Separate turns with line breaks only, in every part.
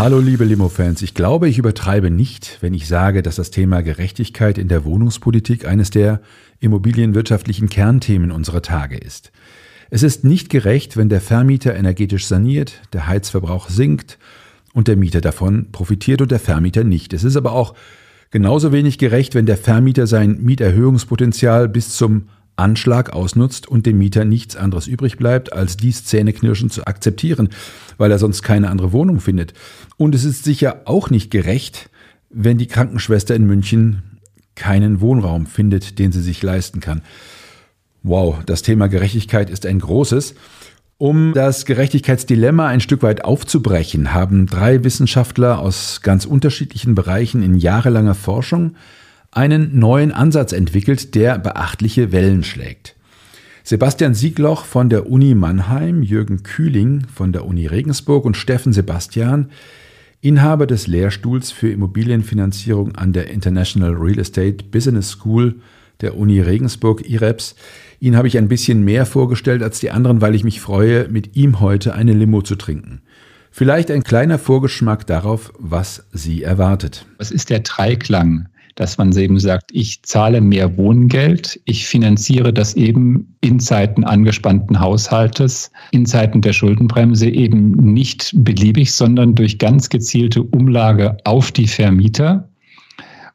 Hallo liebe Limo-Fans, ich glaube, ich übertreibe nicht, wenn ich sage, dass das Thema Gerechtigkeit in der Wohnungspolitik eines der immobilienwirtschaftlichen Kernthemen unserer Tage ist. Es ist nicht gerecht, wenn der Vermieter energetisch saniert, der Heizverbrauch sinkt und der Mieter davon profitiert und der Vermieter nicht. Es ist aber auch genauso wenig gerecht, wenn der Vermieter sein Mieterhöhungspotenzial bis zum Anschlag ausnutzt und dem Mieter nichts anderes übrig bleibt, als dies Zähneknirschen zu akzeptieren, weil er sonst keine andere Wohnung findet. Und es ist sicher auch nicht gerecht, wenn die Krankenschwester in München keinen Wohnraum findet, den sie sich leisten kann. Wow, das Thema Gerechtigkeit ist ein großes. Um das Gerechtigkeitsdilemma ein Stück weit aufzubrechen, haben drei Wissenschaftler aus ganz unterschiedlichen Bereichen in jahrelanger Forschung einen neuen Ansatz entwickelt, der beachtliche Wellen schlägt. Sebastian Siegloch von der Uni Mannheim, Jürgen Kühling von der Uni Regensburg und Steffen Sebastian, Inhaber des Lehrstuhls für Immobilienfinanzierung an der International Real Estate Business School der Uni Regensburg, IREPS. Ihn habe ich ein bisschen mehr vorgestellt als die anderen, weil ich mich freue, mit ihm heute eine Limo zu trinken. Vielleicht ein kleiner Vorgeschmack darauf, was Sie erwartet.
Was ist der Dreiklang dass man eben sagt, ich zahle mehr Wohngeld, ich finanziere das eben in Zeiten angespannten Haushaltes, in Zeiten der Schuldenbremse eben nicht beliebig, sondern durch ganz gezielte Umlage auf die Vermieter.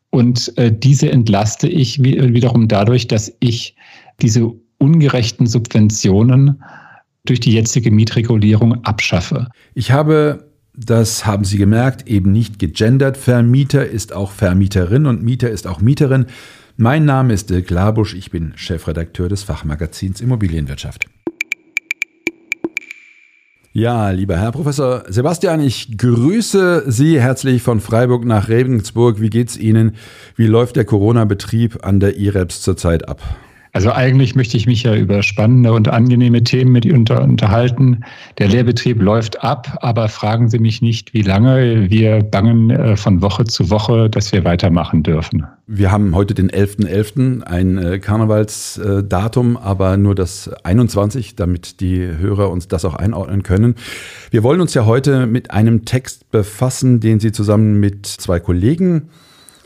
Und äh, diese entlaste ich wiederum dadurch, dass ich diese ungerechten Subventionen durch die jetzige Mietregulierung abschaffe.
Ich habe das haben Sie gemerkt, eben nicht gegendert. Vermieter ist auch Vermieterin und Mieter ist auch Mieterin. Mein Name ist Dirk Labusch, ich bin Chefredakteur des Fachmagazins Immobilienwirtschaft. Ja, lieber Herr Professor Sebastian, ich grüße Sie herzlich von Freiburg nach Regensburg. Wie geht's Ihnen? Wie läuft der Corona-Betrieb an der IREPS zurzeit ab?
Also eigentlich möchte ich mich ja über spannende und angenehme Themen mit Ihnen unter, unterhalten. Der Lehrbetrieb läuft ab, aber fragen Sie mich nicht, wie lange. Wir bangen äh, von Woche zu Woche, dass wir weitermachen dürfen.
Wir haben heute den 11.11., .11., ein äh, Karnevalsdatum, aber nur das 21, damit die Hörer uns das auch einordnen können. Wir wollen uns ja heute mit einem Text befassen, den Sie zusammen mit zwei Kollegen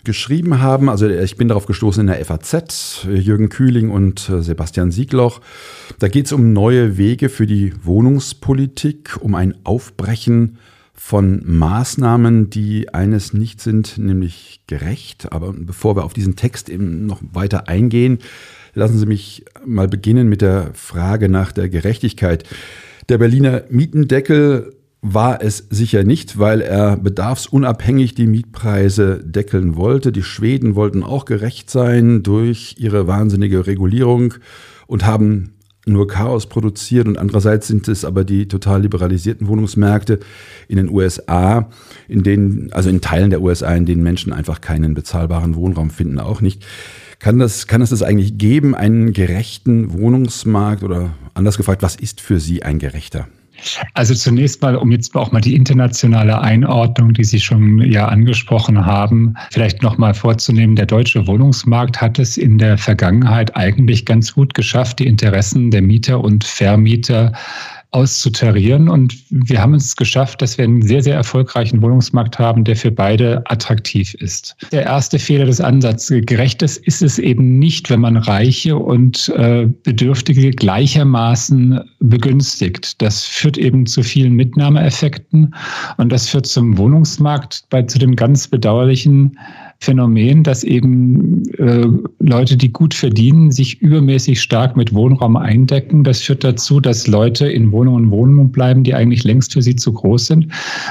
geschrieben haben. Also ich bin darauf gestoßen in der FAZ, Jürgen Kühling und äh, Sebastian Siegloch. Da geht es um neue Wege für die Wohnungspolitik, um ein Aufbrechen von Maßnahmen, die eines nicht sind, nämlich gerecht. Aber bevor wir auf diesen Text eben noch weiter eingehen, lassen Sie mich mal beginnen mit der Frage nach der Gerechtigkeit. Der Berliner Mietendeckel war es sicher nicht, weil er bedarfsunabhängig die Mietpreise deckeln wollte. Die Schweden wollten auch gerecht sein durch ihre wahnsinnige Regulierung und haben nur Chaos produziert und andererseits sind es aber die total liberalisierten Wohnungsmärkte in den USA, in denen, also in Teilen der USA, in denen Menschen einfach keinen bezahlbaren Wohnraum finden, auch nicht. Kann das, kann es das eigentlich geben, einen gerechten Wohnungsmarkt oder anders gefragt, was ist für Sie ein gerechter?
Also zunächst mal, um jetzt auch mal die internationale Einordnung, die Sie schon ja angesprochen haben, vielleicht nochmal vorzunehmen. Der deutsche Wohnungsmarkt hat es in der Vergangenheit eigentlich ganz gut geschafft, die Interessen der Mieter und Vermieter auszutarieren. Und wir haben es geschafft, dass wir einen sehr, sehr erfolgreichen Wohnungsmarkt haben, der für beide attraktiv ist. Der erste Fehler des Ansatzes gerechtes ist es eben nicht, wenn man Reiche und äh, Bedürftige gleichermaßen begünstigt. Das führt eben zu vielen Mitnahmeeffekten und das führt zum Wohnungsmarkt bei zu dem ganz bedauerlichen Phänomen, dass eben äh, Leute, die gut verdienen, sich übermäßig stark mit Wohnraum eindecken. Das führt dazu, dass Leute in Wohnungen Wohnungen bleiben, die eigentlich längst für sie zu groß sind,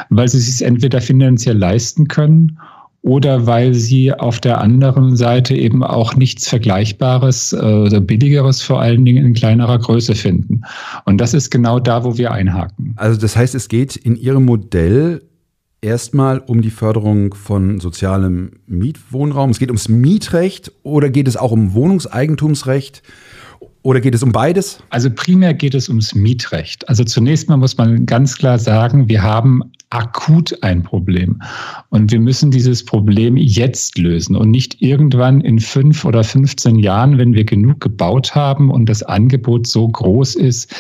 weil sie es sich entweder finanziell leisten können oder weil sie auf der anderen Seite eben auch nichts Vergleichbares äh, oder Billigeres vor allen Dingen in kleinerer Größe finden. Und das ist genau da, wo wir einhaken.
Also das heißt, es geht in Ihrem Modell erstmal um die Förderung von sozialem Mietwohnraum. Es geht ums Mietrecht oder geht es auch um Wohnungseigentumsrecht? Oder geht es um beides?
Also primär geht es ums Mietrecht. Also zunächst mal muss man ganz klar sagen, wir haben akut ein Problem. Und wir müssen dieses Problem jetzt lösen und nicht irgendwann in fünf oder 15 Jahren, wenn wir genug gebaut haben und das Angebot so groß ist,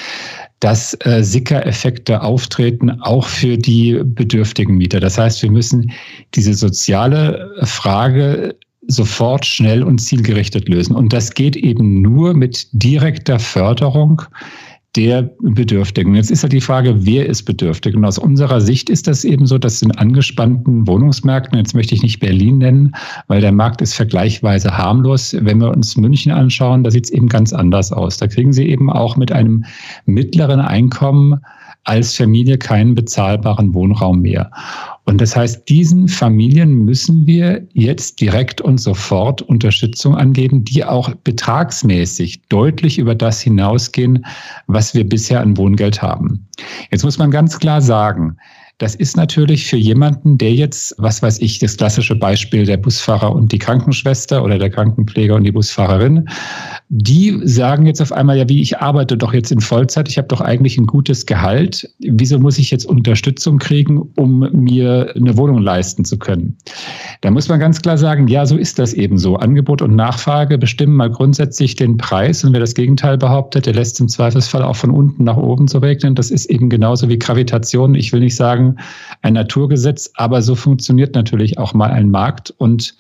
dass äh, Sicker-Effekte auftreten, auch für die bedürftigen Mieter. Das heißt, wir müssen diese soziale Frage sofort schnell und zielgerichtet lösen. Und das geht eben nur mit direkter Förderung der Bedürftigen. Jetzt ist ja die Frage, wer ist bedürftig? Und aus unserer Sicht ist das eben so, dass in angespannten Wohnungsmärkten, jetzt möchte ich nicht Berlin nennen, weil der Markt ist vergleichsweise harmlos. Wenn wir uns München anschauen, da sieht es eben ganz anders aus. Da kriegen Sie eben auch mit einem mittleren Einkommen als Familie keinen bezahlbaren Wohnraum mehr. Und das heißt, diesen Familien müssen wir jetzt direkt und sofort Unterstützung angeben, die auch betragsmäßig deutlich über das hinausgehen, was wir bisher an Wohngeld haben. Jetzt muss man ganz klar sagen, das ist natürlich für jemanden, der jetzt, was weiß ich, das klassische Beispiel der Busfahrer und die Krankenschwester oder der Krankenpfleger und die Busfahrerin, die sagen jetzt auf einmal, ja, wie ich arbeite doch jetzt in Vollzeit, ich habe doch eigentlich ein gutes Gehalt. Wieso muss ich jetzt Unterstützung kriegen, um mir eine Wohnung leisten zu können? Da muss man ganz klar sagen, ja, so ist das eben so. Angebot und Nachfrage bestimmen mal grundsätzlich den Preis. Und wer das Gegenteil behauptet, der lässt im Zweifelsfall auch von unten nach oben zu regnen. Das ist eben genauso wie Gravitation. Ich will nicht sagen, ein Naturgesetz, aber so funktioniert natürlich auch mal ein Markt und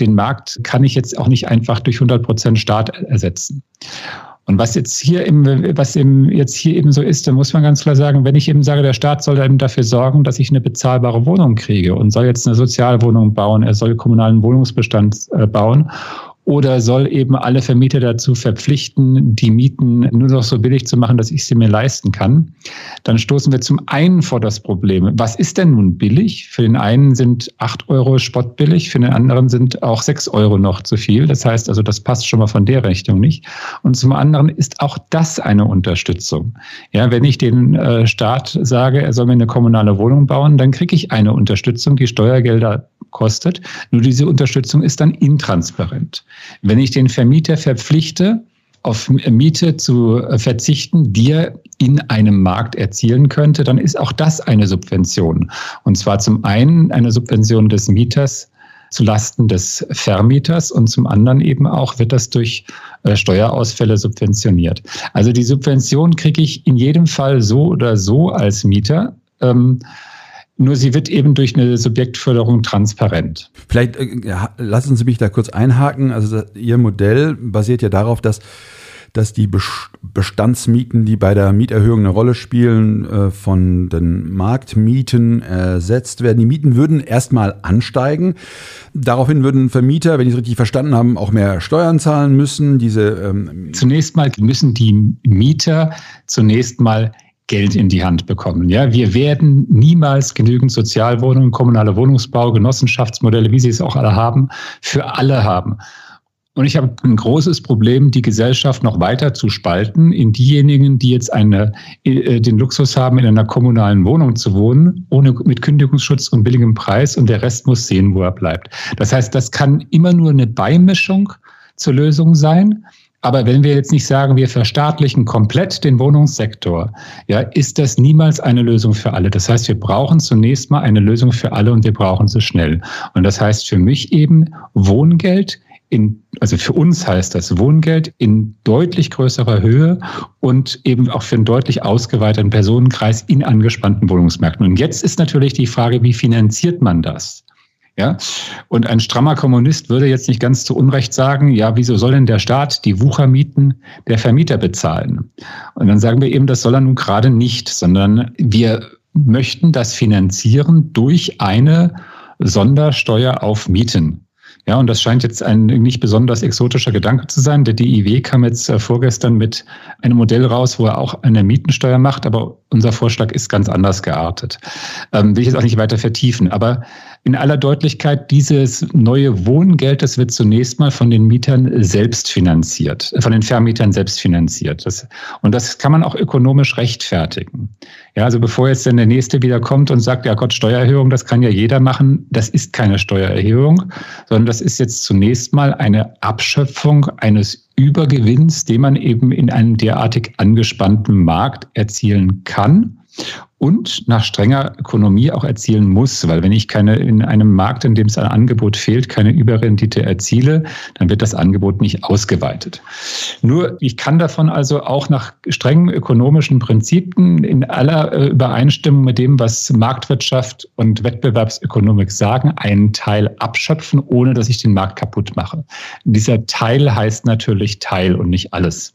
den Markt kann ich jetzt auch nicht einfach durch 100 Prozent Staat ersetzen. Und was jetzt hier eben, was eben jetzt hier eben so ist, da muss man ganz klar sagen, wenn ich eben sage, der Staat soll eben dafür sorgen, dass ich eine bezahlbare Wohnung kriege und soll jetzt eine Sozialwohnung bauen, er soll kommunalen Wohnungsbestand äh, bauen oder soll eben alle Vermieter dazu verpflichten, die Mieten nur noch so billig zu machen, dass ich sie mir leisten kann, dann stoßen wir zum einen vor das Problem, was ist denn nun billig? Für den einen sind acht Euro spottbillig, für den anderen sind auch sechs Euro noch zu viel. Das heißt also, das passt schon mal von der Richtung nicht. Und zum anderen ist auch das eine Unterstützung. Ja, wenn ich den äh, Staat sage, er soll mir eine kommunale Wohnung bauen, dann kriege ich eine Unterstützung, die Steuergelder kostet. Nur diese Unterstützung ist dann intransparent. Wenn ich den Vermieter verpflichte, auf Miete zu verzichten, die er in einem Markt erzielen könnte, dann ist auch das eine Subvention. Und zwar zum einen eine Subvention des Mieters zu Lasten des Vermieters und zum anderen eben auch wird das durch äh, Steuerausfälle subventioniert. Also die Subvention kriege ich in jedem Fall so oder so als Mieter. Ähm, nur sie wird eben durch eine Subjektförderung transparent.
Vielleicht äh, lassen Sie mich da kurz einhaken. Also Ihr Modell basiert ja darauf, dass dass die Bestandsmieten, die bei der Mieterhöhung eine Rolle spielen, äh, von den Marktmieten ersetzt werden. Die Mieten würden erstmal ansteigen. Daraufhin würden Vermieter, wenn ich es richtig verstanden habe, auch mehr Steuern zahlen müssen. Diese
ähm zunächst mal müssen die Mieter zunächst mal Geld in die Hand bekommen. Ja, wir werden niemals genügend Sozialwohnungen, kommunale Wohnungsbau, Genossenschaftsmodelle, wie sie es auch alle haben, für alle haben. Und ich habe ein großes Problem, die Gesellschaft noch weiter zu spalten in diejenigen, die jetzt eine, äh, den Luxus haben, in einer kommunalen Wohnung zu wohnen, ohne mit Kündigungsschutz und billigem Preis und der Rest muss sehen, wo er bleibt. Das heißt, das kann immer nur eine Beimischung zur Lösung sein. Aber wenn wir jetzt nicht sagen, wir verstaatlichen komplett den Wohnungssektor, ja, ist das niemals eine Lösung für alle. Das heißt, wir brauchen zunächst mal eine Lösung für alle und wir brauchen sie schnell. Und das heißt für mich eben Wohngeld in, also für uns heißt das Wohngeld in deutlich größerer Höhe und eben auch für einen deutlich ausgeweiteten Personenkreis in angespannten Wohnungsmärkten. Und jetzt ist natürlich die Frage, wie finanziert man das? Ja, und ein strammer Kommunist würde jetzt nicht ganz zu Unrecht sagen, ja, wieso soll denn der Staat die Wuchermieten der Vermieter bezahlen? Und dann sagen wir eben, das soll er nun gerade nicht, sondern wir möchten das finanzieren durch eine Sondersteuer auf Mieten. Ja, und das scheint jetzt ein nicht besonders exotischer Gedanke zu sein. Der DIW kam jetzt äh, vorgestern mit einem Modell raus, wo er auch eine Mietensteuer macht, aber unser Vorschlag ist ganz anders geartet. Ähm, will ich jetzt auch nicht weiter vertiefen. Aber in aller Deutlichkeit, dieses neue Wohngeld, das wird zunächst mal von den Mietern selbst finanziert, von den Vermietern selbst finanziert. Das, und das kann man auch ökonomisch rechtfertigen. Ja, also bevor jetzt dann der Nächste wieder kommt und sagt, ja Gott, Steuererhöhung, das kann ja jeder machen, das ist keine Steuererhöhung, sondern das ist jetzt zunächst mal eine Abschöpfung eines Übergewinns, den man eben in einem derartig angespannten Markt erzielen kann und nach strenger Ökonomie auch erzielen muss, weil wenn ich keine in einem Markt, in dem es ein Angebot fehlt, keine Überrendite erziele, dann wird das Angebot nicht ausgeweitet. Nur ich kann davon also auch nach strengen ökonomischen Prinzipien in aller äh, Übereinstimmung mit dem, was Marktwirtschaft und Wettbewerbsökonomik sagen, einen Teil abschöpfen, ohne dass ich den Markt kaputt mache. Dieser Teil heißt natürlich Teil und nicht alles.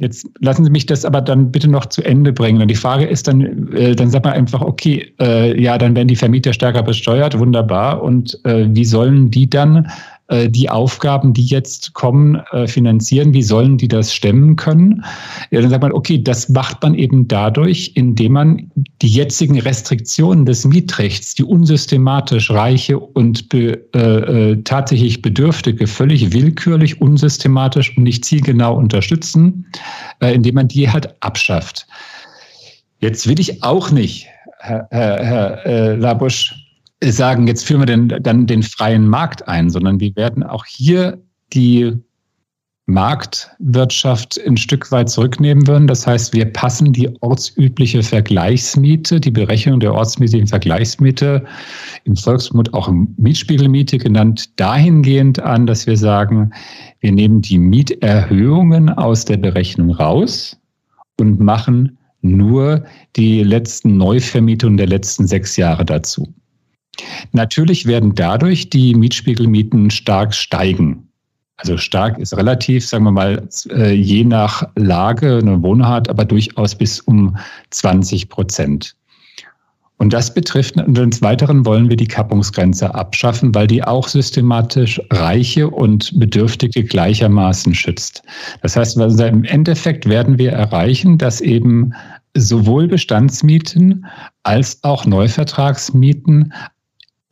Jetzt lassen Sie mich das aber dann bitte noch zu Ende bringen. Und die Frage ist dann, äh, dann sagt man einfach, okay, äh, ja, dann werden die Vermieter stärker besteuert, wunderbar. Und äh, wie sollen die dann die Aufgaben, die jetzt kommen, äh, finanzieren? Wie sollen die das stemmen können? Ja, dann sagt man, okay, das macht man eben dadurch, indem man die jetzigen Restriktionen des Mietrechts, die unsystematisch Reiche und be, äh, äh, tatsächlich Bedürftige völlig willkürlich, unsystematisch und nicht zielgenau unterstützen, äh, indem man die halt abschafft. Jetzt will ich auch nicht, Herr, Herr, Herr äh, Labusch, sagen, jetzt führen wir denn dann den freien Markt ein, sondern wir werden auch hier die Marktwirtschaft ein Stück weit zurücknehmen würden. Das heißt, wir passen die ortsübliche Vergleichsmiete, die Berechnung der ortsmäßigen Vergleichsmiete, im Volksmund auch Mietspiegelmiete genannt, dahingehend an, dass wir sagen, wir nehmen die Mieterhöhungen aus der Berechnung raus und machen nur die letzten Neuvermietungen der letzten sechs Jahre dazu. Natürlich werden dadurch die Mietspiegelmieten stark steigen. Also stark ist relativ, sagen wir mal, äh, je nach Lage eine Wohnart, aber durchaus bis um 20 Prozent. Und das betrifft, und des Weiteren wollen wir die Kappungsgrenze abschaffen, weil die auch systematisch Reiche und Bedürftige gleichermaßen schützt. Das heißt, also im Endeffekt werden wir erreichen, dass eben sowohl Bestandsmieten als auch Neuvertragsmieten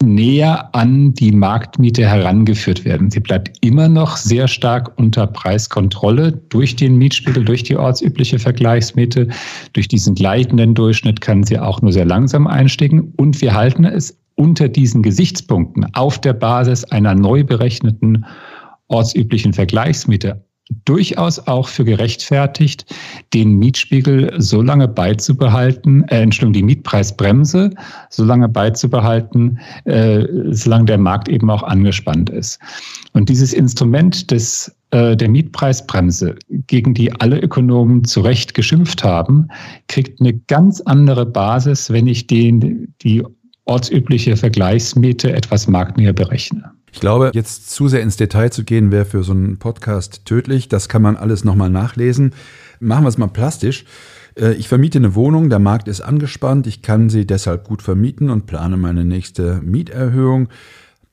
näher an die Marktmiete herangeführt werden. Sie bleibt immer noch sehr stark unter Preiskontrolle durch den Mietspiegel, durch die ortsübliche Vergleichsmiete. Durch diesen gleitenden Durchschnitt kann sie auch nur sehr langsam einsteigen. Und wir halten es unter diesen Gesichtspunkten auf der Basis einer neu berechneten ortsüblichen Vergleichsmiete durchaus auch für gerechtfertigt, den Mietspiegel so lange beizubehalten, äh, Entschuldigung, die Mietpreisbremse so lange beizubehalten, äh, solange der Markt eben auch angespannt ist. Und dieses Instrument des, äh, der Mietpreisbremse, gegen die alle Ökonomen zu Recht geschimpft haben, kriegt eine ganz andere Basis, wenn ich den, die ortsübliche Vergleichsmiete etwas marktnäher berechne.
Ich glaube, jetzt zu sehr ins Detail zu gehen, wäre für so einen Podcast tödlich. Das kann man alles nochmal nachlesen. Machen wir es mal plastisch. Äh, ich vermiete eine Wohnung, der Markt ist angespannt, ich kann sie deshalb gut vermieten und plane meine nächste Mieterhöhung.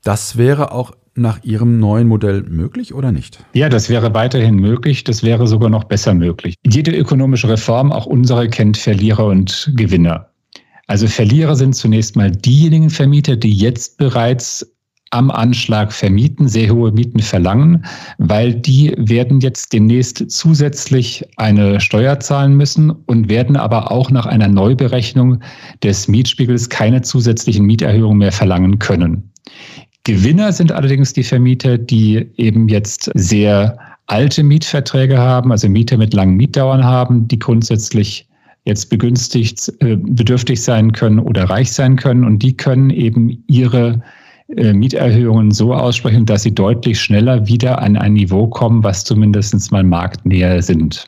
Das wäre auch nach Ihrem neuen Modell möglich oder nicht?
Ja, das wäre weiterhin möglich. Das wäre sogar noch besser möglich. Jede ökonomische Reform, auch unsere, kennt Verlierer und Gewinner. Also Verlierer sind zunächst mal diejenigen Vermieter, die jetzt bereits am Anschlag vermieten, sehr hohe Mieten verlangen, weil die werden jetzt demnächst zusätzlich eine Steuer zahlen müssen und werden aber auch nach einer Neuberechnung des Mietspiegels keine zusätzlichen Mieterhöhungen mehr verlangen können. Gewinner sind allerdings die Vermieter, die eben jetzt sehr alte Mietverträge haben, also Mieter mit langen Mietdauern haben, die grundsätzlich jetzt begünstigt, äh, bedürftig sein können oder reich sein können und die können eben ihre äh, Mieterhöhungen so aussprechen, dass sie deutlich schneller wieder an ein Niveau kommen, was zumindest mal marktnäher sind.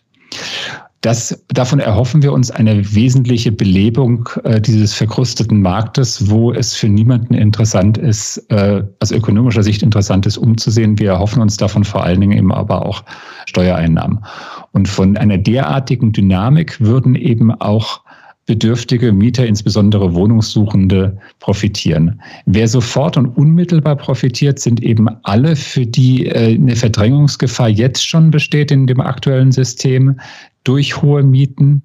Das, davon erhoffen wir uns eine wesentliche Belebung äh, dieses verkrusteten Marktes, wo es für niemanden interessant ist, äh, aus ökonomischer Sicht interessant ist, umzusehen. Wir erhoffen uns davon vor allen Dingen eben aber auch Steuereinnahmen. Und von einer derartigen Dynamik würden eben auch bedürftige Mieter, insbesondere Wohnungssuchende, profitieren. Wer sofort und unmittelbar profitiert, sind eben alle, für die äh, eine Verdrängungsgefahr jetzt schon besteht in dem aktuellen System durch hohe Mieten.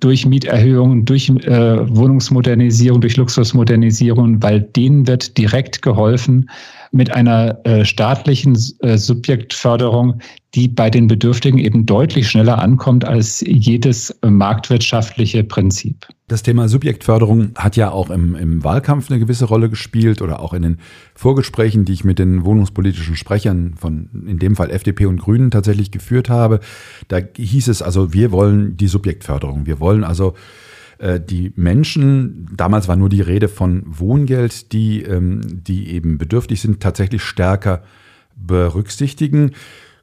durch Mieterhöhungen, durch äh, Wohnungsmodernisierung, durch Luxusmodernisierung, weil denen wird direkt geholfen mit einer äh, staatlichen äh, Subjektförderung, die bei den Bedürftigen eben deutlich schneller ankommt als jedes marktwirtschaftliche Prinzip.
Das Thema Subjektförderung hat ja auch im, im Wahlkampf eine gewisse Rolle gespielt oder auch in den Vorgesprächen, die ich mit den wohnungspolitischen Sprechern von in dem Fall FDP und Grünen tatsächlich geführt habe. Da hieß es also, wir wollen die Subjektförderung. Wir wollen also äh, die Menschen, damals war nur die Rede von Wohngeld, die, ähm, die eben bedürftig sind, tatsächlich stärker berücksichtigen.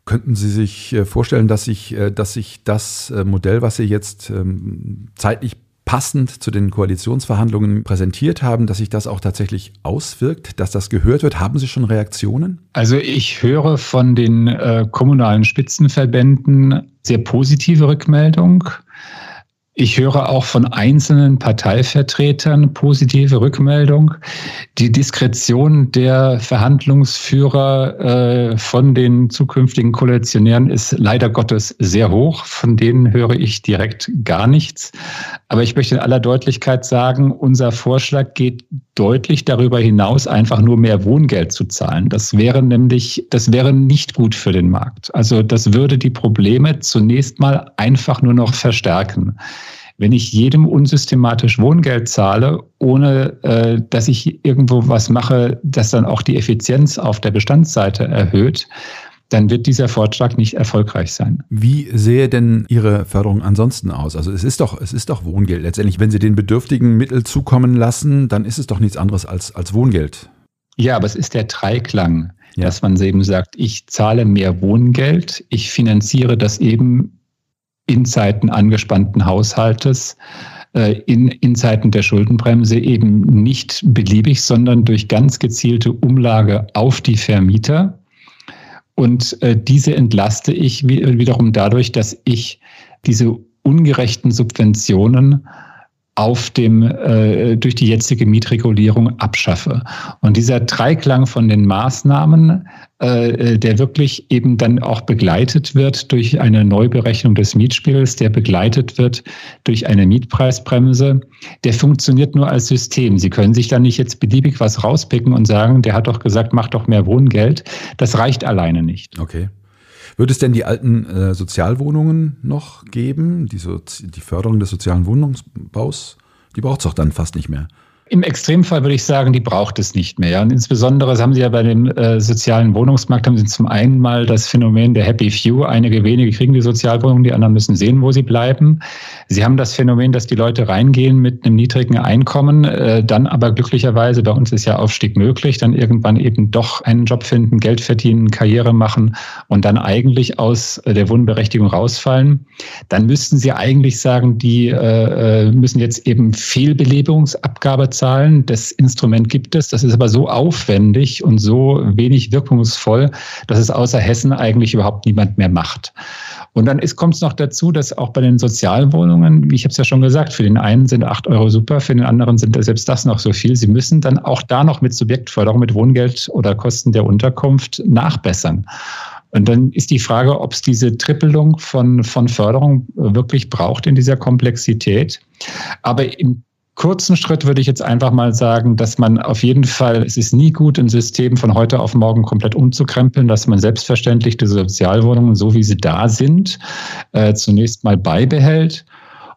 Könnten Sie sich äh, vorstellen, dass sich, äh, dass sich das Modell, was Sie jetzt ähm, zeitlich passend zu den Koalitionsverhandlungen präsentiert haben, dass sich das auch tatsächlich auswirkt, dass das gehört wird? Haben Sie schon Reaktionen?
Also ich höre von den äh, kommunalen Spitzenverbänden sehr positive Rückmeldung. Ich höre auch von einzelnen Parteivertretern positive Rückmeldung. Die Diskretion der Verhandlungsführer äh, von den zukünftigen Koalitionären ist leider Gottes sehr hoch. Von denen höre ich direkt gar nichts. Aber ich möchte in aller Deutlichkeit sagen, unser Vorschlag geht deutlich darüber hinaus, einfach nur mehr Wohngeld zu zahlen. Das wäre nämlich, das wäre nicht gut für den Markt. Also das würde die Probleme zunächst mal einfach nur noch verstärken. Wenn ich jedem unsystematisch Wohngeld zahle, ohne äh, dass ich irgendwo was mache, das dann auch die Effizienz auf der Bestandsseite erhöht, dann wird dieser Vorschlag nicht erfolgreich sein.
Wie sähe denn Ihre Förderung ansonsten aus? Also es ist doch, es ist doch Wohngeld. Letztendlich, wenn Sie den Bedürftigen Mittel zukommen lassen, dann ist es doch nichts anderes als, als Wohngeld.
Ja, aber es ist der Dreiklang, ja. dass man eben sagt, ich zahle mehr Wohngeld, ich finanziere das eben in Zeiten angespannten Haushaltes, äh, in, in Zeiten der Schuldenbremse eben nicht beliebig, sondern durch ganz gezielte Umlage auf die Vermieter. Und äh, diese entlaste ich wiederum dadurch, dass ich diese ungerechten Subventionen auf dem äh, durch die jetzige Mietregulierung abschaffe. Und dieser Dreiklang von den Maßnahmen, äh, der wirklich eben dann auch begleitet wird durch eine Neuberechnung des Mietspiegels, der begleitet wird durch eine Mietpreisbremse, der funktioniert nur als System. Sie können sich da nicht jetzt beliebig was rauspicken und sagen, der hat doch gesagt, mach doch mehr Wohngeld. Das reicht alleine nicht.
Okay. Wird es denn die alten äh, Sozialwohnungen noch geben? Die, so die Förderung des sozialen Wohnungsbaus? Die braucht es doch dann fast nicht mehr.
Im Extremfall würde ich sagen, die braucht es nicht mehr. Und insbesondere, haben Sie ja bei dem äh, sozialen Wohnungsmarkt, haben Sie zum einen mal das Phänomen der Happy Few. Einige wenige kriegen die Sozialwohnung, die anderen müssen sehen, wo sie bleiben. Sie haben das Phänomen, dass die Leute reingehen mit einem niedrigen Einkommen, äh, dann aber glücklicherweise, bei uns ist ja Aufstieg möglich, dann irgendwann eben doch einen Job finden, Geld verdienen, Karriere machen und dann eigentlich aus der Wohnberechtigung rausfallen. Dann müssten Sie eigentlich sagen, die äh, äh müssen jetzt eben Fehlbelebungsabgabe zahlen zahlen. Das Instrument gibt es. Das ist aber so aufwendig und so wenig wirkungsvoll, dass es außer Hessen eigentlich überhaupt niemand mehr macht. Und dann kommt es noch dazu, dass auch bei den Sozialwohnungen, wie ich habe es ja schon gesagt, für den einen sind acht Euro super, für den anderen sind selbst das noch so viel. Sie müssen dann auch da noch mit Subjektförderung, mit Wohngeld oder Kosten der Unterkunft nachbessern. Und dann ist die Frage, ob es diese Trippelung von, von Förderung wirklich braucht in dieser Komplexität. Aber im kurzen Schritt würde ich jetzt einfach mal sagen, dass man auf jeden Fall, es ist nie gut, ein System von heute auf morgen komplett umzukrempeln, dass man selbstverständlich die Sozialwohnungen, so wie sie da sind, äh, zunächst mal beibehält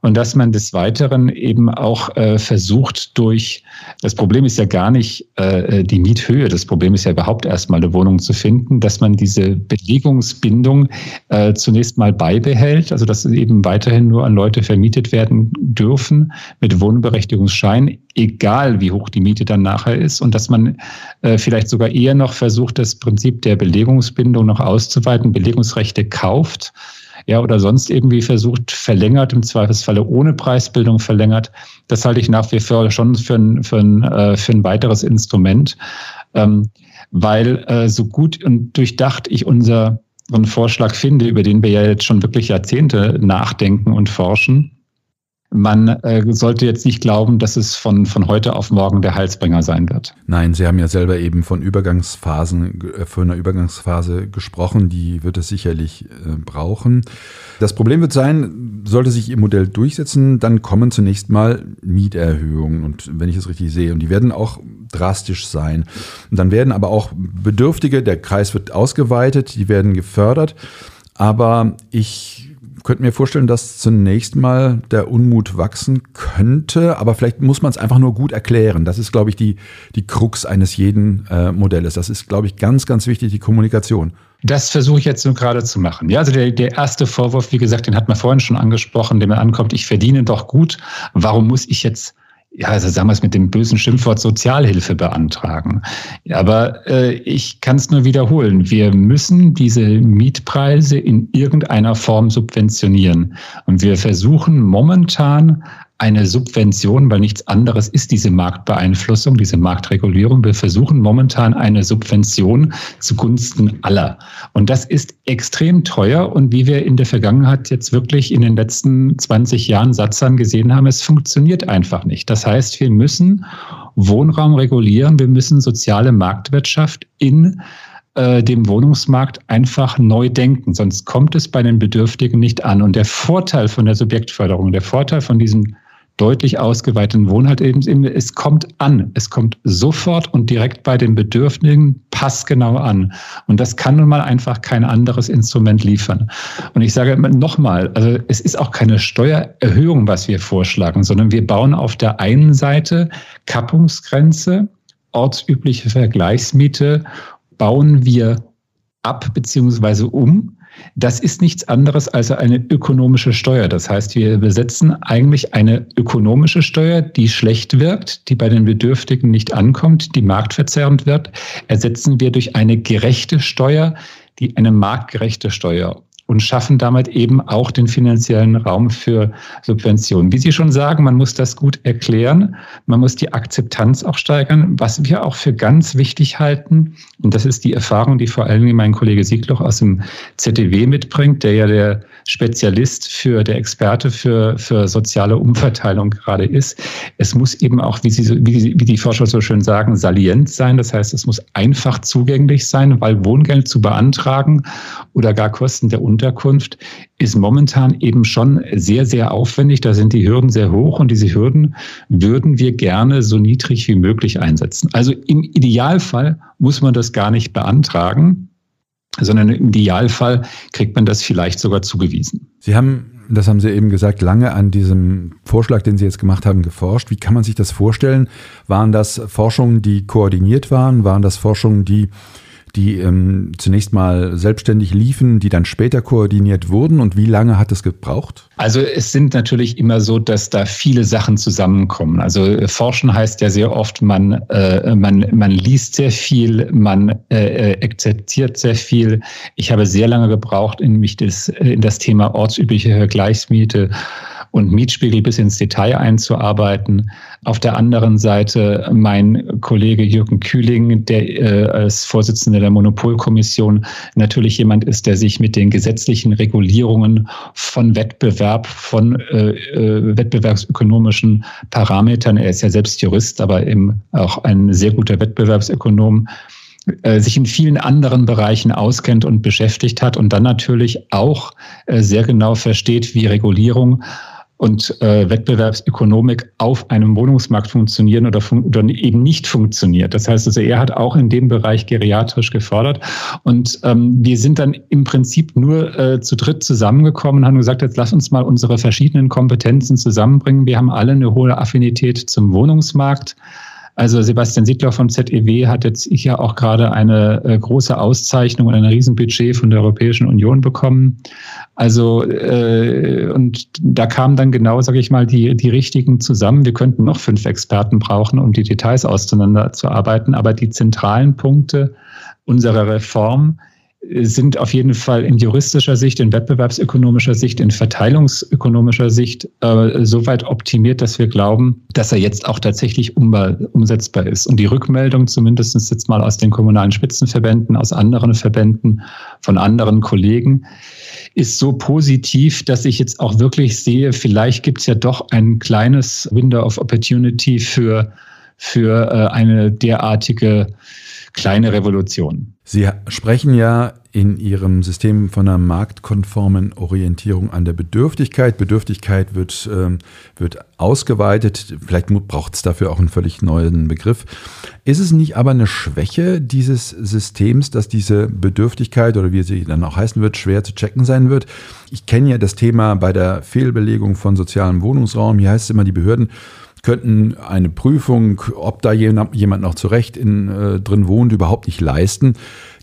und dass man des Weiteren eben auch äh, versucht durch, das Problem ist ja gar nicht äh, die Miethöhe, das Problem ist ja überhaupt erstmal eine Wohnung zu finden, dass man diese Belegungsbindung äh, zunächst mal beibehält, also dass eben weiterhin nur an Leute vermietet werden dürfen mit Wohnberechtigungsschein, egal wie hoch die Miete dann nachher ist. Und dass man äh, vielleicht sogar eher noch versucht, das Prinzip der Belegungsbindung noch auszuweiten, Belegungsrechte kauft ja, oder sonst irgendwie versucht, verlängert, im Zweifelsfalle ohne Preisbildung verlängert. Das halte ich nach wie vor schon für ein, für ein, äh, für ein weiteres Instrument, ähm, weil äh, so gut und durchdacht ich unser, unseren Vorschlag finde, über den wir ja jetzt schon wirklich Jahrzehnte nachdenken und forschen, man äh, sollte jetzt nicht glauben, dass es von, von heute auf morgen der Heilsbringer sein wird.
Nein, Sie haben ja selber eben von Übergangsphasen, äh, von einer Übergangsphase gesprochen, die wird es sicherlich äh, brauchen. Das Problem wird sein, sollte sich Ihr Modell durchsetzen, dann kommen zunächst mal Mieterhöhungen und wenn ich es richtig sehe, und die werden auch drastisch sein. Und dann werden aber auch Bedürftige, der Kreis wird ausgeweitet, die werden gefördert. Aber ich könnte mir vorstellen, dass zunächst mal der Unmut wachsen könnte, aber vielleicht muss man es einfach nur gut erklären. Das ist, glaube ich, die, die Krux eines jeden äh, Modells. Das ist, glaube ich, ganz, ganz wichtig, die Kommunikation.
Das versuche ich jetzt nur gerade zu machen. Ja, also der, der erste Vorwurf, wie gesagt, den hat man vorhin schon angesprochen, dem man ankommt, ich verdiene doch gut. Warum muss ich jetzt ja, also sagen wir es mit dem bösen Schimpfwort Sozialhilfe beantragen. Aber äh, ich kann es nur wiederholen. Wir müssen diese Mietpreise in irgendeiner Form subventionieren. Und wir versuchen momentan eine Subvention, weil nichts anderes ist diese Marktbeeinflussung, diese Marktregulierung. Wir versuchen momentan eine Subvention zugunsten aller. Und das ist extrem teuer. Und wie wir in der Vergangenheit jetzt wirklich in den letzten 20 Jahren Satzern gesehen haben, es funktioniert einfach nicht. Das heißt, wir müssen Wohnraum regulieren. Wir müssen soziale Marktwirtschaft in äh, dem Wohnungsmarkt einfach neu denken. Sonst kommt es bei den Bedürftigen nicht an. Und der Vorteil von der Subjektförderung, der Vorteil von diesem deutlich ausgeweiteten Wohnheit eben, es kommt an. Es kommt sofort und direkt bei den Bedürfnissen passgenau an. Und das kann nun mal einfach kein anderes Instrument liefern. Und ich sage nochmal, also es ist auch keine Steuererhöhung, was wir vorschlagen, sondern wir bauen auf der einen Seite Kappungsgrenze, ortsübliche Vergleichsmiete, bauen wir ab beziehungsweise um das ist nichts anderes als eine ökonomische Steuer. Das heißt, wir besetzen eigentlich eine ökonomische Steuer, die schlecht wirkt, die bei den Bedürftigen nicht ankommt, die marktverzerrend wird, ersetzen wir durch eine gerechte Steuer, die eine marktgerechte Steuer und schaffen damit eben auch den finanziellen Raum für Subventionen. Wie Sie schon sagen, man muss das gut erklären, man muss die Akzeptanz auch steigern. Was wir auch für ganz wichtig halten, und das ist die Erfahrung, die vor allem mein Kollege Siegloch aus dem ZDW mitbringt, der ja der Spezialist für, der Experte für, für soziale Umverteilung gerade ist. Es muss eben auch, wie, Sie, wie, wie die Forscher so schön sagen, salient sein. Das heißt, es muss einfach zugänglich sein, weil Wohngeld zu beantragen oder gar Kosten der Unterkunft ist momentan eben schon sehr, sehr aufwendig. Da sind die Hürden sehr hoch und diese Hürden würden wir gerne so niedrig wie möglich einsetzen. Also im Idealfall muss man das gar nicht beantragen, sondern im Idealfall kriegt man das vielleicht sogar zugewiesen.
Sie haben das haben Sie eben gesagt, lange an diesem Vorschlag, den Sie jetzt gemacht haben, geforscht. Wie kann man sich das vorstellen? Waren das Forschungen, die koordiniert waren? Waren das Forschungen, die die ähm, zunächst mal selbstständig liefen, die dann später koordiniert wurden und wie lange hat es gebraucht?
Also es sind natürlich immer so, dass da viele Sachen zusammenkommen. Also äh, forschen heißt ja sehr oft, man, äh, man, man liest sehr viel, man äh, äh, akzeptiert sehr viel. Ich habe sehr lange gebraucht, in mich das, in das Thema ortsübliche Vergleichsmiete und Mietspiegel bis ins Detail einzuarbeiten. Auf der anderen Seite mein Kollege Jürgen Kühling, der äh, als Vorsitzender der Monopolkommission natürlich jemand ist, der sich mit den gesetzlichen Regulierungen von Wettbewerb, von äh, äh, wettbewerbsökonomischen Parametern, er ist ja selbst Jurist, aber eben auch ein sehr guter Wettbewerbsökonom, äh, sich in vielen anderen Bereichen auskennt und beschäftigt hat und dann natürlich auch äh, sehr genau versteht, wie Regulierung und äh, Wettbewerbsökonomik auf einem Wohnungsmarkt funktionieren oder, fun oder eben nicht funktioniert. Das heißt also, er hat auch in dem Bereich geriatrisch gefordert. Und ähm, wir sind dann im Prinzip nur äh, zu dritt zusammengekommen und haben gesagt, jetzt lass uns mal unsere verschiedenen Kompetenzen zusammenbringen. Wir haben alle eine hohe Affinität zum Wohnungsmarkt also Sebastian Siedler von ZEW hat jetzt ja auch gerade eine äh, große Auszeichnung und ein Riesenbudget von der Europäischen Union bekommen. Also äh, und da kamen dann genau, sage ich mal, die, die richtigen zusammen. Wir könnten noch fünf Experten brauchen, um die Details auseinanderzuarbeiten, aber die zentralen Punkte unserer Reform sind auf jeden Fall in juristischer Sicht, in wettbewerbsökonomischer Sicht, in verteilungsökonomischer Sicht äh, so weit optimiert, dass wir glauben, dass er jetzt auch tatsächlich umsetzbar ist. Und die Rückmeldung zumindest jetzt mal aus den kommunalen Spitzenverbänden, aus anderen Verbänden, von anderen Kollegen, ist so positiv, dass ich jetzt auch wirklich sehe, vielleicht gibt es ja doch ein kleines Window of Opportunity für, für äh, eine derartige kleine Revolution.
Sie sprechen ja in Ihrem System von einer marktkonformen Orientierung an der Bedürftigkeit. Bedürftigkeit wird, ähm, wird ausgeweitet. Vielleicht braucht es dafür auch einen völlig neuen Begriff. Ist es nicht aber eine Schwäche dieses Systems, dass diese Bedürftigkeit oder wie sie dann auch heißen wird, schwer zu checken sein wird? Ich kenne ja das Thema bei der Fehlbelegung von sozialem Wohnungsraum. Hier heißt es immer, die Behörden könnten eine Prüfung, ob da jemand noch zurecht in, äh, drin wohnt, überhaupt nicht leisten.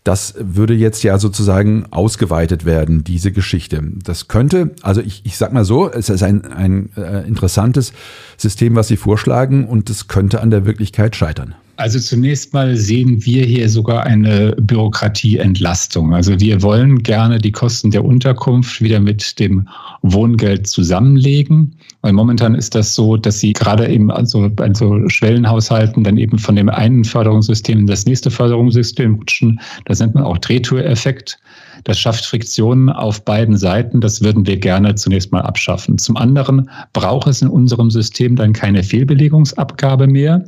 Das würde jetzt ja sozusagen ausgeweitet werden, diese Geschichte. Das könnte, also ich, ich sag mal so, es ist ein, ein äh, interessantes System, was Sie vorschlagen und es könnte an der Wirklichkeit scheitern.
Also zunächst mal sehen wir hier sogar eine Bürokratieentlastung. Also wir wollen gerne die Kosten der Unterkunft wieder mit dem Wohngeld zusammenlegen. Weil momentan ist das so, dass sie gerade eben also bei so Schwellenhaushalten dann eben von dem einen Förderungssystem in das nächste Förderungssystem rutschen. Das nennt man auch Drehtoureffekt. Das schafft Friktionen auf beiden Seiten. Das würden wir gerne zunächst mal abschaffen. Zum anderen braucht es in unserem System dann keine Fehlbelegungsabgabe mehr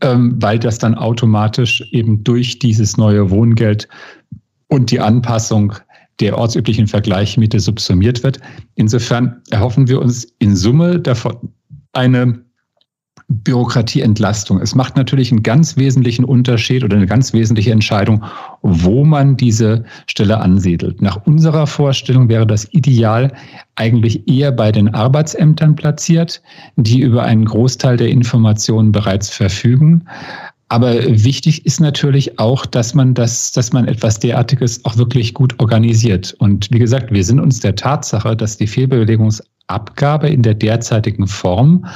ähm, weil das dann automatisch eben durch dieses neue Wohngeld und die Anpassung der ortsüblichen Vergleichmiete subsumiert wird. Insofern erhoffen wir uns in Summe davon eine Bürokratieentlastung. Es macht natürlich einen ganz wesentlichen Unterschied oder eine ganz wesentliche Entscheidung, wo man diese Stelle ansiedelt. Nach unserer Vorstellung wäre das ideal eigentlich eher bei den Arbeitsämtern platziert, die über einen Großteil der Informationen bereits verfügen. Aber wichtig ist natürlich auch, dass man das, dass man etwas derartiges auch wirklich gut organisiert. Und wie gesagt, wir sind uns der Tatsache, dass die Fehlbelegungsabgabe in der derzeitigen Form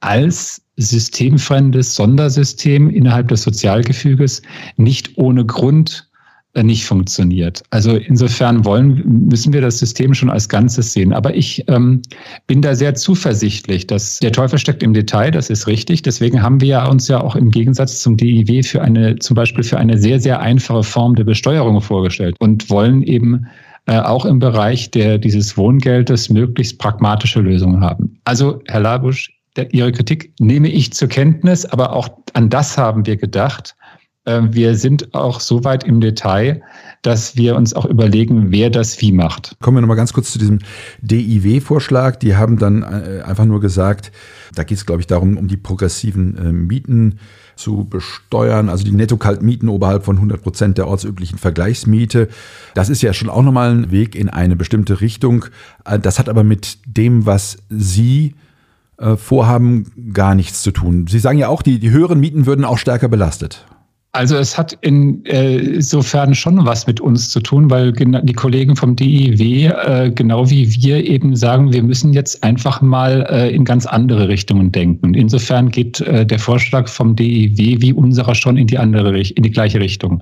als systemfremdes Sondersystem innerhalb des Sozialgefüges nicht ohne Grund äh, nicht funktioniert. Also insofern wollen, müssen wir das System schon als Ganzes sehen. Aber ich ähm, bin da sehr zuversichtlich, dass der Teufel steckt im Detail, das ist richtig. Deswegen haben wir uns ja auch im Gegensatz zum DIW für eine, zum Beispiel für eine sehr, sehr einfache Form der Besteuerung vorgestellt und wollen eben äh, auch im Bereich der, dieses Wohngeldes möglichst pragmatische Lösungen haben. Also, Herr Labusch, Ihre Kritik nehme ich zur Kenntnis, aber auch an das haben wir gedacht. Ähm, wir sind auch so weit im Detail, dass wir uns auch überlegen, wer das wie macht.
Kommen wir nochmal ganz kurz zu diesem DIW-Vorschlag. Die haben dann äh, einfach nur gesagt, da geht es, glaube ich, darum, um die progressiven äh, Mieten zu besteuern, also die Netto-Kaltmieten oberhalb von 100 Prozent der ortsüblichen Vergleichsmiete. Das ist ja schon auch nochmal ein Weg in eine bestimmte Richtung. Äh, das hat aber mit dem, was Sie äh, vorhaben, gar nichts zu tun. Sie sagen ja auch, die, die höheren Mieten würden auch stärker belastet.
Also es hat insofern äh, schon was mit uns zu tun, weil die Kollegen vom DIW äh, genau wie wir eben sagen, wir müssen jetzt einfach mal äh, in ganz andere Richtungen denken. insofern geht der Vorschlag vom DIW wie unserer schon in die andere in die gleiche Richtung.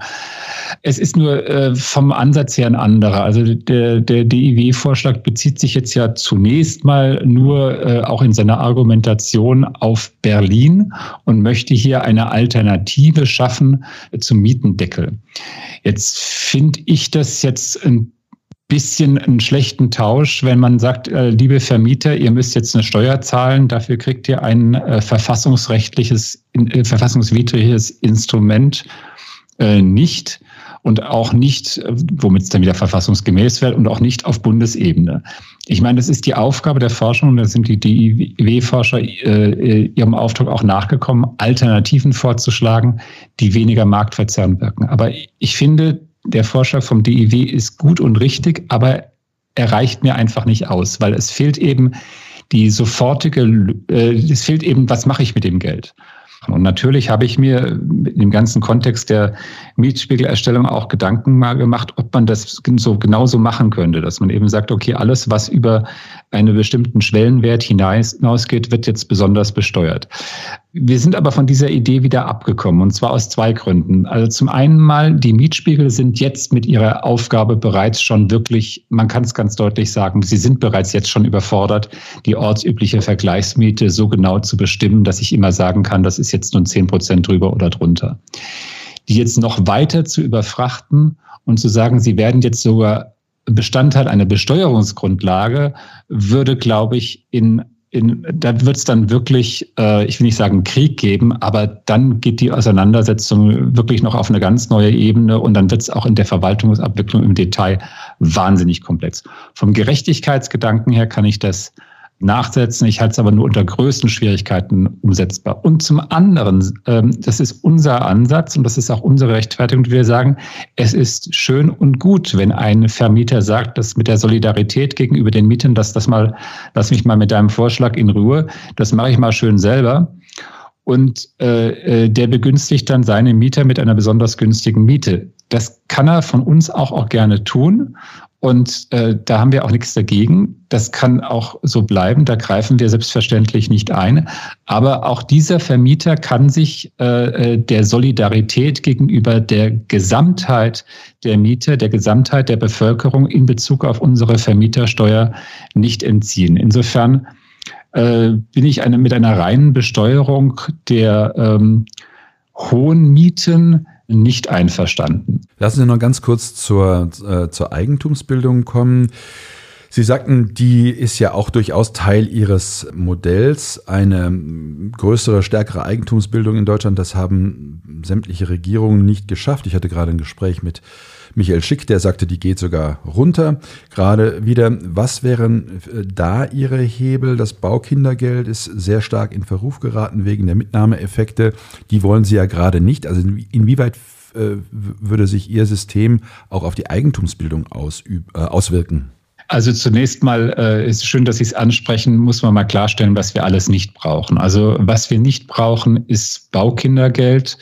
Es ist nur vom Ansatz her ein anderer. Also der, der DIW-Vorschlag bezieht sich jetzt ja zunächst mal nur auch in seiner Argumentation auf Berlin und möchte hier eine Alternative schaffen zum Mietendeckel. Jetzt finde ich das jetzt ein bisschen einen schlechten Tausch, wenn man sagt, äh, liebe Vermieter, ihr müsst jetzt eine Steuer zahlen, dafür kriegt ihr ein äh, verfassungsrechtliches, äh, verfassungswidriges Instrument nicht und auch nicht, womit es dann wieder verfassungsgemäß wird und auch nicht auf Bundesebene. Ich meine, das ist die Aufgabe der Forschung und da sind die DIW-Forscher äh, ihrem Auftrag auch nachgekommen, Alternativen vorzuschlagen, die weniger marktverzerrend wirken. Aber ich finde, der Vorschlag vom DIW ist gut und richtig, aber er reicht mir einfach nicht aus, weil es fehlt eben die sofortige, äh, es fehlt eben, was mache ich mit dem Geld? Und natürlich habe ich mir im ganzen Kontext der Mietspiegelerstellung auch Gedanken mal gemacht, ob man das so genauso machen könnte, dass man eben sagt, okay, alles, was über einen bestimmten Schwellenwert hinausgeht, wird jetzt besonders besteuert. Wir sind aber von dieser Idee wieder abgekommen und zwar aus zwei Gründen. Also zum einen mal, die Mietspiegel sind jetzt mit ihrer Aufgabe bereits schon wirklich, man kann es ganz deutlich sagen, sie sind bereits jetzt schon überfordert, die ortsübliche Vergleichsmiete so genau zu bestimmen, dass ich immer sagen kann, das ist jetzt nun zehn Prozent drüber oder drunter. Die jetzt noch weiter zu überfrachten und zu sagen, sie werden jetzt sogar Bestandteil einer Besteuerungsgrundlage, würde, glaube ich, in in, da wird es dann wirklich, äh, ich will nicht sagen Krieg geben, aber dann geht die Auseinandersetzung wirklich noch auf eine ganz neue Ebene und dann wird es auch in der Verwaltungsabwicklung im Detail wahnsinnig komplex. Vom Gerechtigkeitsgedanken her kann ich das nachsetzen. Ich halte es aber nur unter größten Schwierigkeiten umsetzbar. Und zum anderen, ähm, das ist unser Ansatz und das ist auch unsere Rechtfertigung, die wir sagen, es ist schön und gut, wenn ein Vermieter sagt, dass mit der Solidarität gegenüber den Mietern, dass das mal, lass mich mal mit deinem Vorschlag in Ruhe, das mache ich mal schön selber. Und äh, äh der begünstigt dann seine Mieter mit einer besonders günstigen Miete. Das kann er von uns auch, auch gerne tun. Und äh, da haben wir auch nichts dagegen. Das kann auch so bleiben. Da greifen wir selbstverständlich nicht ein. Aber auch dieser Vermieter kann sich äh, äh, der Solidarität gegenüber der Gesamtheit der Mieter, der Gesamtheit der Bevölkerung in Bezug auf unsere Vermietersteuer nicht entziehen. Insofern äh, bin ich eine, mit einer reinen Besteuerung der ähm, hohen Mieten nicht einverstanden.
Lassen Sie noch ganz kurz zur, äh, zur Eigentumsbildung kommen. Sie sagten, die ist ja auch durchaus Teil Ihres Modells. Eine größere, stärkere Eigentumsbildung in Deutschland, das haben sämtliche Regierungen nicht geschafft. Ich hatte gerade ein Gespräch mit Michael Schick, der sagte, die geht sogar runter. Gerade wieder, was wären äh, da Ihre Hebel? Das Baukindergeld ist sehr stark in Verruf geraten wegen der Mitnahmeeffekte. Die wollen Sie ja gerade nicht. Also inwieweit äh, würde sich Ihr System auch auf die Eigentumsbildung ausüb, äh, auswirken?
Also zunächst mal äh, ist schön, dass Sie es ansprechen, muss man mal klarstellen, was wir alles nicht brauchen. Also was wir nicht brauchen, ist Baukindergeld.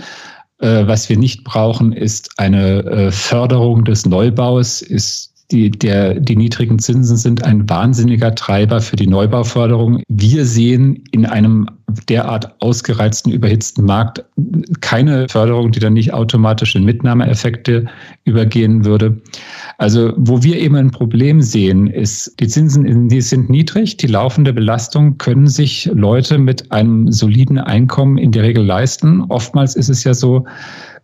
Äh, was wir nicht brauchen, ist eine äh, Förderung des Neubaus, ist die, der, die niedrigen Zinsen sind ein wahnsinniger Treiber für die Neubauförderung. Wir sehen in einem derart ausgereizten, überhitzten Markt keine Förderung, die dann nicht automatisch in Mitnahmeeffekte übergehen würde. Also wo wir eben ein Problem sehen, ist, die Zinsen die sind niedrig, die laufende Belastung können sich Leute mit einem soliden Einkommen in der Regel leisten. Oftmals ist es ja so,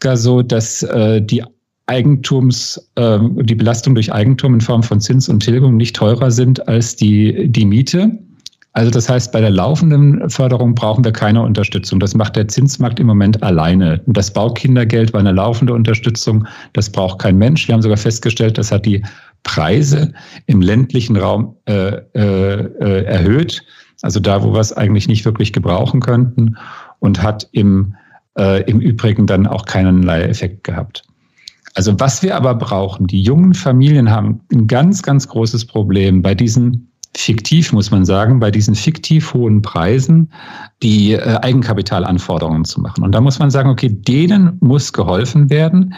gar so, dass äh, die Eigentums, äh, die Belastung durch Eigentum in Form von Zins und Tilgung nicht teurer sind als die, die Miete. Also das heißt, bei der laufenden Förderung brauchen wir keine Unterstützung. Das macht der Zinsmarkt im Moment alleine. Das Baukindergeld war eine laufende Unterstützung. Das braucht kein Mensch. Wir haben sogar festgestellt, das hat die Preise im ländlichen Raum äh, äh, äh erhöht. Also da, wo wir es eigentlich nicht wirklich gebrauchen könnten und hat im, äh, im Übrigen dann auch keinerlei Effekt gehabt. Also was wir aber brauchen, die jungen Familien haben ein ganz, ganz großes Problem bei diesen fiktiv, muss man sagen, bei diesen fiktiv hohen Preisen die äh, Eigenkapitalanforderungen zu machen. Und da muss man sagen, okay, denen muss geholfen werden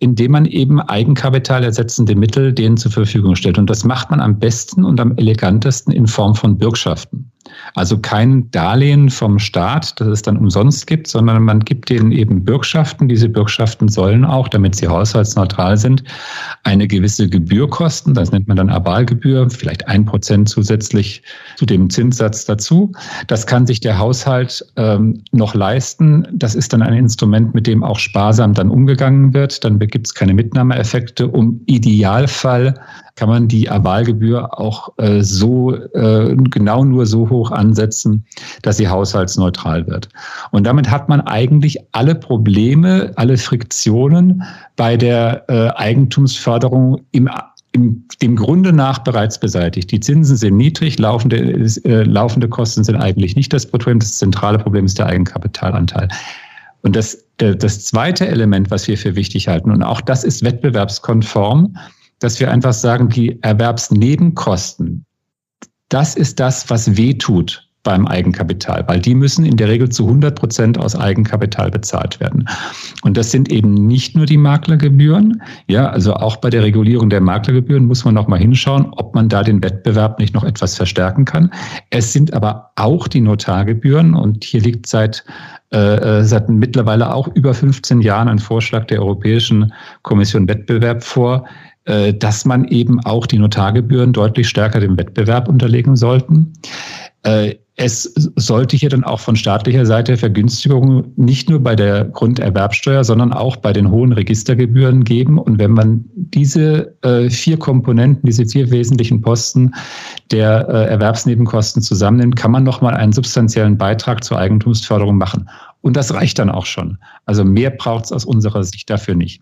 indem man eben eigenkapitalersetzende Mittel denen zur Verfügung stellt. Und das macht man am besten und am elegantesten in Form von Bürgschaften. Also kein Darlehen vom Staat, das es dann umsonst gibt, sondern man gibt denen eben Bürgschaften. Diese Bürgschaften sollen auch, damit sie haushaltsneutral sind, eine gewisse Gebühr kosten. Das nennt man dann Abalgebühr, vielleicht ein Prozent zusätzlich zu dem Zinssatz dazu. Das kann sich der Haushalt ähm, noch leisten. Das ist dann ein Instrument, mit dem auch sparsam dann umgegangen wird. Dann gibt es keine Mitnahmeeffekte. Um Idealfall kann man die Wahlgebühr auch äh, so äh, genau nur so hoch ansetzen, dass sie haushaltsneutral wird. Und damit hat man eigentlich alle Probleme, alle Friktionen bei der äh, Eigentumsförderung im dem Grunde nach bereits beseitigt. Die Zinsen sind niedrig, laufende, äh, laufende Kosten sind eigentlich nicht das Problem. Das zentrale Problem ist der Eigenkapitalanteil. Und das, das zweite Element, was wir für wichtig halten, und auch das ist wettbewerbskonform, dass wir einfach sagen, die Erwerbsnebenkosten, das ist das, was weh tut beim Eigenkapital, weil die müssen in der Regel zu 100 Prozent aus Eigenkapital bezahlt werden. Und das sind eben nicht nur die Maklergebühren. Ja, also auch bei der Regulierung der Maklergebühren muss man noch mal hinschauen, ob man da den Wettbewerb nicht noch etwas verstärken kann. Es sind aber auch die Notargebühren und hier liegt seit äh, äh seit mittlerweile auch über 15 Jahren ein Vorschlag der Europäischen Kommission Wettbewerb vor, dass man eben auch die Notargebühren deutlich stärker dem Wettbewerb unterlegen sollten. Äh, es sollte hier dann auch von staatlicher Seite Vergünstigungen nicht nur bei der Grunderwerbsteuer, sondern auch bei den hohen Registergebühren geben. Und wenn man diese äh, vier Komponenten, diese vier wesentlichen Posten der äh, Erwerbsnebenkosten zusammennimmt, kann man nochmal einen substanziellen Beitrag zur Eigentumsförderung machen. Und das reicht dann auch schon. Also mehr braucht es aus unserer Sicht dafür nicht.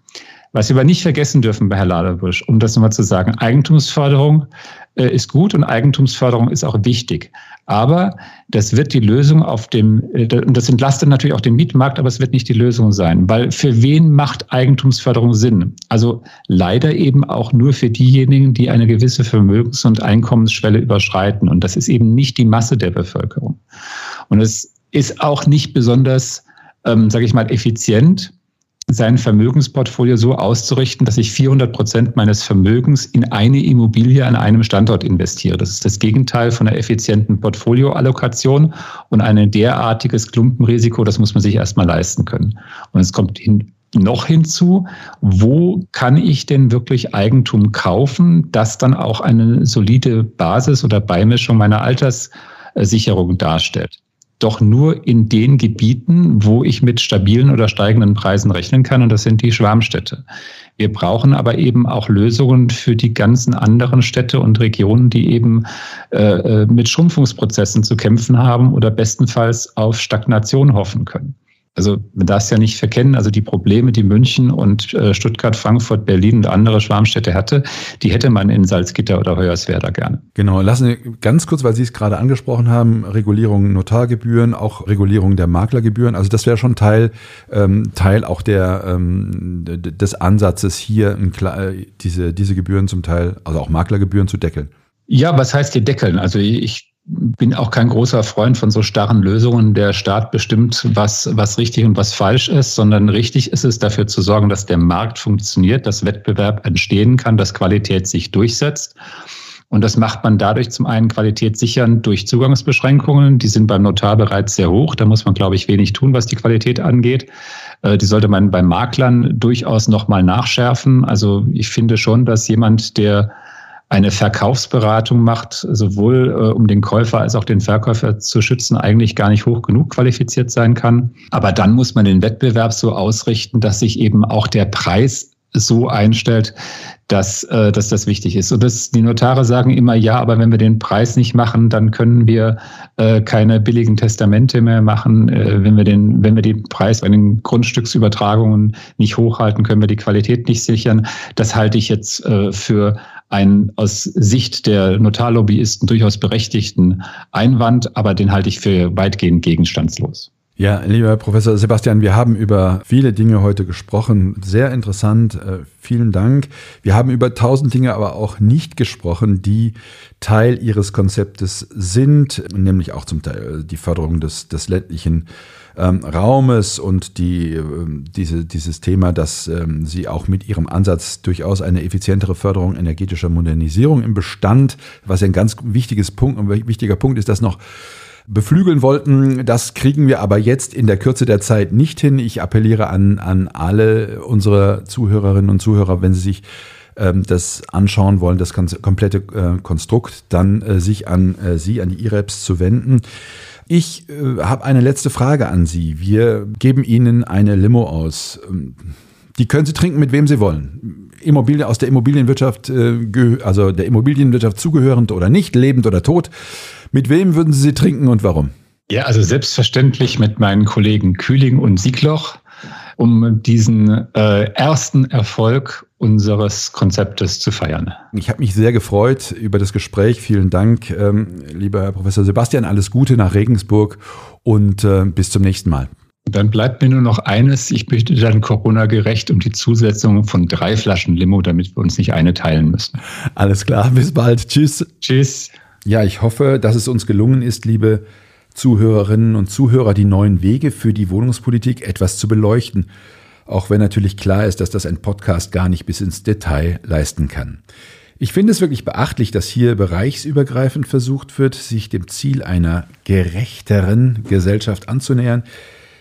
Was wir aber nicht vergessen dürfen bei Herr Laderbusch, um das nochmal zu sagen, Eigentumsförderung äh, ist gut und Eigentumsförderung ist auch wichtig. Aber das wird die Lösung auf dem, äh, und das entlastet natürlich auch den Mietmarkt, aber es wird nicht die Lösung sein, weil für wen macht Eigentumsförderung Sinn? Also leider eben auch nur für diejenigen, die eine gewisse Vermögens- und Einkommensschwelle überschreiten. Und das ist eben nicht die Masse der Bevölkerung. Und es ist auch nicht besonders, ähm, sage ich mal, effizient, sein Vermögensportfolio so auszurichten, dass ich 400 Prozent meines Vermögens in eine Immobilie an einem Standort investiere. Das ist das Gegenteil von einer effizienten Portfolioallokation und ein derartiges Klumpenrisiko, das muss man sich erstmal leisten können. Und es kommt hin, noch hinzu, wo kann ich denn wirklich Eigentum kaufen, das dann auch eine solide Basis oder Beimischung meiner Alterssicherung darstellt doch nur in den Gebieten, wo ich mit stabilen oder steigenden Preisen rechnen kann. Und das sind die Schwarmstädte. Wir brauchen aber eben auch Lösungen für die ganzen anderen Städte und Regionen, die eben äh, äh mit Schrumpfungsprozessen zu kämpfen haben oder bestenfalls auf Stagnation hoffen können also man darf es ja nicht verkennen, also die Probleme, die München und äh, Stuttgart, Frankfurt, Berlin und andere Schwarmstädte hatte, die hätte man in Salzgitter oder Hoyerswerda gerne.
Genau, lassen Sie ganz kurz, weil Sie es gerade angesprochen haben, Regulierung Notargebühren, auch Regulierung der Maklergebühren, also das wäre schon Teil, ähm, Teil auch der, ähm, des Ansatzes hier, ein, diese, diese Gebühren zum Teil, also auch Maklergebühren zu deckeln.
Ja, was heißt hier deckeln? Also ich bin auch kein großer Freund von so starren Lösungen. Der Staat bestimmt, was, was richtig und was falsch ist, sondern richtig ist es dafür zu sorgen, dass der Markt funktioniert, dass Wettbewerb entstehen kann, dass Qualität sich durchsetzt. Und das macht man dadurch zum einen Qualität sichern durch Zugangsbeschränkungen. Die sind beim Notar bereits sehr hoch. Da muss man, glaube ich, wenig tun, was die Qualität angeht. Äh, die sollte man bei Maklern durchaus nochmal nachschärfen. Also ich finde schon, dass jemand, der eine Verkaufsberatung macht, sowohl äh, um den Käufer als auch den Verkäufer zu schützen, eigentlich gar nicht hoch genug qualifiziert sein kann. Aber dann muss man den Wettbewerb so ausrichten, dass sich eben auch der Preis so einstellt, dass, äh, dass das wichtig ist. Und das, die Notare sagen immer, ja, aber wenn wir den Preis nicht machen, dann können wir äh, keine billigen Testamente mehr machen. Äh, wenn, wir den, wenn wir den Preis bei den Grundstücksübertragungen nicht hochhalten, können wir die Qualität nicht sichern. Das halte ich jetzt äh, für ein aus Sicht der Notarlobbyisten durchaus berechtigten Einwand, aber den halte ich für weitgehend gegenstandslos.
Ja, lieber Professor Sebastian, wir haben über viele Dinge heute gesprochen. Sehr interessant. Äh, vielen Dank. Wir haben über tausend Dinge aber auch nicht gesprochen, die Teil Ihres Konzeptes sind, nämlich auch zum Teil die Förderung des, des ländlichen ähm, Raumes und die, äh, diese, dieses Thema, dass ähm, Sie auch mit Ihrem Ansatz durchaus eine effizientere Förderung energetischer Modernisierung im Bestand, was ein ganz wichtiges Punkt, ein wichtiger Punkt ist, das noch beflügeln wollten. Das kriegen wir aber jetzt in der Kürze der Zeit nicht hin. Ich appelliere an, an alle unsere Zuhörerinnen und Zuhörer, wenn sie sich ähm, das anschauen wollen, das komplette äh, Konstrukt, dann äh, sich an äh, Sie, an die IREPS zu wenden. Ich äh, habe eine letzte Frage an Sie. Wir geben Ihnen eine Limo aus. Ähm, die können Sie trinken, mit wem Sie wollen. Immobilien aus der Immobilienwirtschaft, äh, also der Immobilienwirtschaft zugehörend oder nicht, lebend oder tot. Mit wem würden Sie sie trinken und warum?
Ja, also selbstverständlich mit meinen Kollegen Kühling und Siegloch, um diesen äh, ersten Erfolg unseres Konzeptes zu feiern.
Ich habe mich sehr gefreut über das Gespräch. Vielen Dank, ähm, lieber Herr Professor Sebastian. Alles Gute nach Regensburg und äh, bis zum nächsten Mal.
Dann bleibt mir nur noch eines. Ich möchte dann Corona-gerecht um die Zusetzung von drei Flaschen Limo, damit wir uns nicht eine teilen müssen.
Alles klar, bis bald. Tschüss.
Tschüss.
Ja, ich hoffe, dass es uns gelungen ist, liebe Zuhörerinnen und Zuhörer die neuen Wege für die Wohnungspolitik etwas zu beleuchten, auch wenn natürlich klar ist, dass das ein Podcast gar nicht bis ins Detail leisten kann. Ich finde es wirklich beachtlich, dass hier bereichsübergreifend versucht wird, sich dem Ziel einer gerechteren Gesellschaft anzunähern.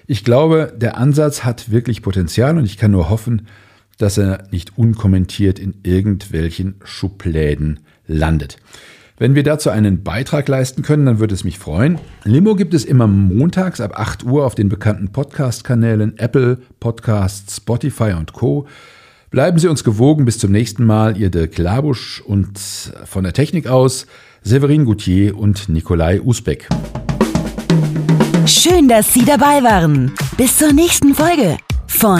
Ich glaube, der Ansatz hat wirklich Potenzial und ich kann nur hoffen, dass er nicht unkommentiert in irgendwelchen Schubläden landet. Wenn wir dazu einen Beitrag leisten können, dann würde es mich freuen. Limo gibt es immer montags ab 8 Uhr auf den bekannten Podcast-Kanälen Apple, Podcasts, Spotify und Co. Bleiben Sie uns gewogen. Bis zum nächsten Mal. Ihr Dirk Labusch und von der Technik aus Severin Goutier und Nikolai Usbeck.
Schön, dass Sie dabei waren. Bis zur nächsten Folge von